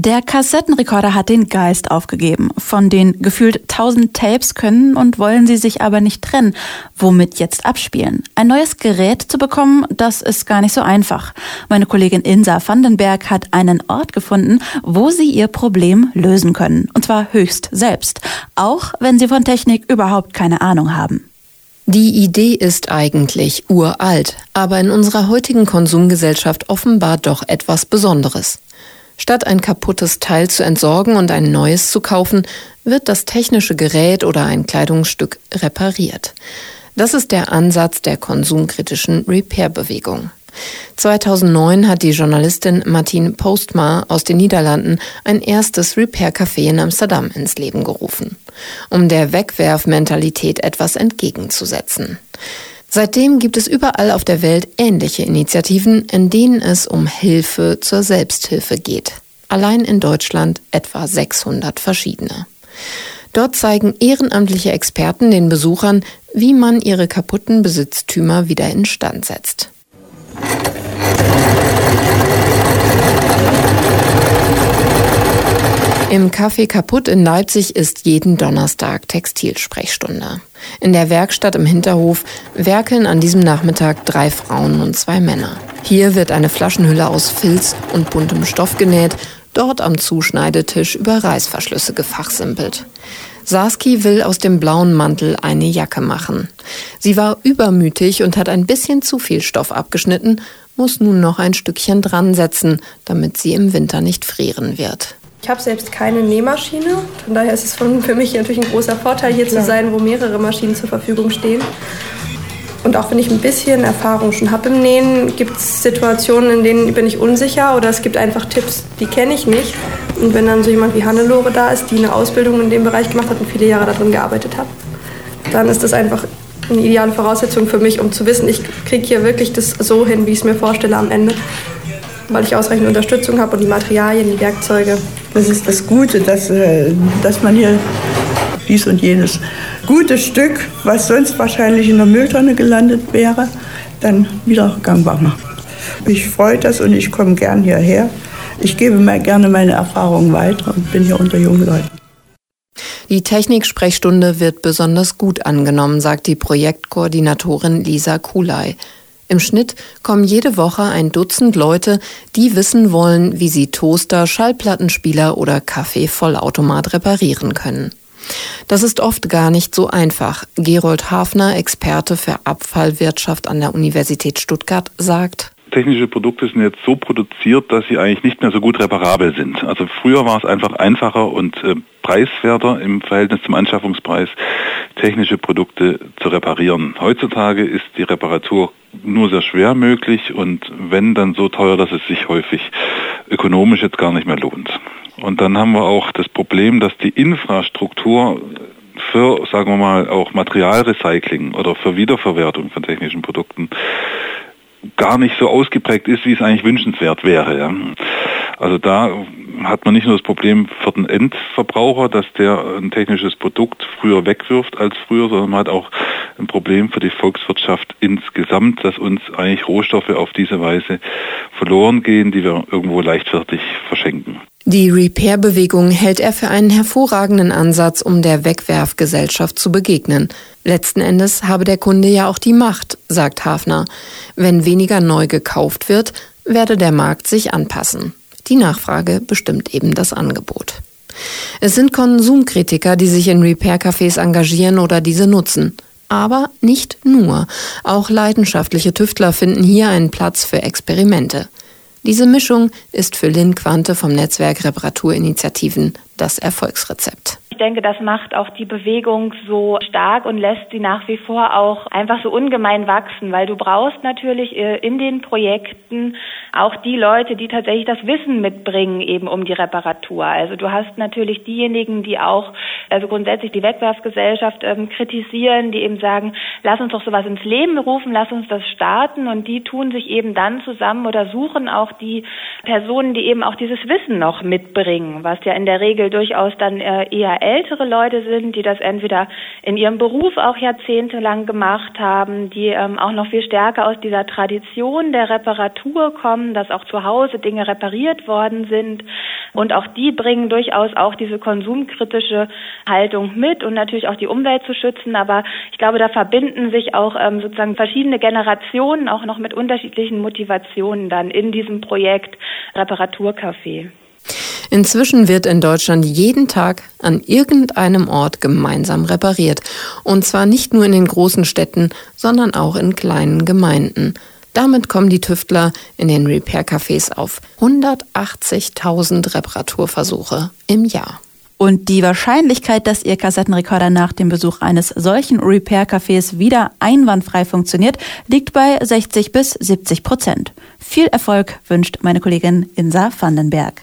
Der Kassettenrekorder hat den Geist aufgegeben. Von den gefühlt tausend Tapes können und wollen sie sich aber nicht trennen. Womit jetzt abspielen? Ein neues Gerät zu bekommen, das ist gar nicht so einfach. Meine Kollegin Insa Vandenberg hat einen Ort gefunden, wo sie ihr Problem lösen können. Und zwar höchst selbst. Auch wenn sie von Technik überhaupt keine Ahnung haben. Die Idee ist eigentlich uralt, aber in unserer heutigen Konsumgesellschaft offenbar doch etwas Besonderes. Statt ein kaputtes Teil zu entsorgen und ein neues zu kaufen, wird das technische Gerät oder ein Kleidungsstück repariert. Das ist der Ansatz der konsumkritischen Repair-Bewegung. 2009 hat die Journalistin Martine Postma aus den Niederlanden ein erstes Repair-Café in Amsterdam ins Leben gerufen, um der Wegwerfmentalität etwas entgegenzusetzen. Seitdem gibt es überall auf der Welt ähnliche Initiativen, in denen es um Hilfe zur Selbsthilfe geht. Allein in Deutschland etwa 600 verschiedene. Dort zeigen ehrenamtliche Experten den Besuchern, wie man ihre kaputten Besitztümer wieder instand setzt. Im Café Kaputt in Leipzig ist jeden Donnerstag Textilsprechstunde. In der Werkstatt im Hinterhof werkeln an diesem Nachmittag drei Frauen und zwei Männer. Hier wird eine Flaschenhülle aus Filz und buntem Stoff genäht, dort am Zuschneidetisch über Reißverschlüsse gefachsimpelt. Saski will aus dem blauen Mantel eine Jacke machen. Sie war übermütig und hat ein bisschen zu viel Stoff abgeschnitten, muss nun noch ein Stückchen dran setzen, damit sie im Winter nicht frieren wird. Ich habe selbst keine Nähmaschine. Von daher ist es für mich natürlich ein großer Vorteil, hier zu sein, wo mehrere Maschinen zur Verfügung stehen. Und auch wenn ich ein bisschen Erfahrung schon habe im Nähen, gibt es Situationen, in denen bin ich unsicher oder es gibt einfach Tipps, die kenne ich nicht. Und wenn dann so jemand wie Hannelore da ist, die eine Ausbildung in dem Bereich gemacht hat und viele Jahre darin gearbeitet hat, dann ist das einfach eine ideale Voraussetzung für mich, um zu wissen, ich kriege hier wirklich das so hin, wie ich es mir vorstelle am Ende weil ich ausreichend Unterstützung habe und die Materialien, die Werkzeuge. Das ist das Gute, dass, äh, dass man hier dies und jenes gute Stück, was sonst wahrscheinlich in der Mülltonne gelandet wäre, dann wieder gangbar macht. Mich freut das und ich komme gern hierher. Ich gebe mir gerne meine Erfahrungen weiter und bin hier unter jungen Leuten. Die Techniksprechstunde wird besonders gut angenommen, sagt die Projektkoordinatorin Lisa Kulay. Im Schnitt kommen jede Woche ein Dutzend Leute, die wissen wollen, wie sie Toaster, Schallplattenspieler oder Kaffee-Vollautomat reparieren können. Das ist oft gar nicht so einfach. Gerold Hafner, Experte für Abfallwirtschaft an der Universität Stuttgart, sagt, technische Produkte sind jetzt so produziert, dass sie eigentlich nicht mehr so gut reparabel sind. Also früher war es einfach einfacher und äh, preiswerter im Verhältnis zum Anschaffungspreis, technische Produkte zu reparieren. Heutzutage ist die Reparatur nur sehr schwer möglich und wenn dann so teuer, dass es sich häufig ökonomisch jetzt gar nicht mehr lohnt. Und dann haben wir auch das Problem, dass die Infrastruktur für, sagen wir mal, auch Materialrecycling oder für Wiederverwertung von technischen Produkten gar nicht so ausgeprägt ist, wie es eigentlich wünschenswert wäre. Also da hat man nicht nur das Problem für den Endverbraucher, dass der ein technisches Produkt früher wegwirft als früher, sondern man hat auch ein Problem für die Volkswirtschaft insgesamt, dass uns eigentlich Rohstoffe auf diese Weise verloren gehen, die wir irgendwo leichtfertig verschenken. Die Repair-Bewegung hält er für einen hervorragenden Ansatz, um der Wegwerfgesellschaft zu begegnen. Letzten Endes habe der Kunde ja auch die Macht, sagt Hafner. Wenn weniger neu gekauft wird, werde der Markt sich anpassen. Die Nachfrage bestimmt eben das Angebot. Es sind Konsumkritiker, die sich in Repair-Cafés engagieren oder diese nutzen. Aber nicht nur. Auch leidenschaftliche Tüftler finden hier einen Platz für Experimente. Diese Mischung ist für Lynn Quante vom Netzwerk Reparaturinitiativen das Erfolgsrezept denke, das macht auch die Bewegung so stark und lässt sie nach wie vor auch einfach so ungemein wachsen, weil du brauchst natürlich äh, in den Projekten auch die Leute, die tatsächlich das Wissen mitbringen eben um die Reparatur. Also du hast natürlich diejenigen, die auch also grundsätzlich die Wegwerfgesellschaft ähm, kritisieren, die eben sagen, lass uns doch sowas ins Leben rufen, lass uns das starten und die tun sich eben dann zusammen oder suchen auch die Personen, die eben auch dieses Wissen noch mitbringen, was ja in der Regel durchaus dann äh, eher ältere Leute sind, die das entweder in ihrem Beruf auch jahrzehntelang gemacht haben, die ähm, auch noch viel stärker aus dieser Tradition der Reparatur kommen, dass auch zu Hause Dinge repariert worden sind. Und auch die bringen durchaus auch diese konsumkritische Haltung mit und natürlich auch die Umwelt zu schützen. Aber ich glaube, da verbinden sich auch ähm, sozusagen verschiedene Generationen auch noch mit unterschiedlichen Motivationen dann in diesem Projekt Reparaturcafé. Inzwischen wird in Deutschland jeden Tag an irgendeinem Ort gemeinsam repariert. Und zwar nicht nur in den großen Städten, sondern auch in kleinen Gemeinden. Damit kommen die Tüftler in den Repair-Cafés auf 180.000 Reparaturversuche im Jahr. Und die Wahrscheinlichkeit, dass Ihr Kassettenrekorder nach dem Besuch eines solchen Repair-Cafés wieder einwandfrei funktioniert, liegt bei 60 bis 70 Prozent. Viel Erfolg wünscht meine Kollegin Insa Vandenberg.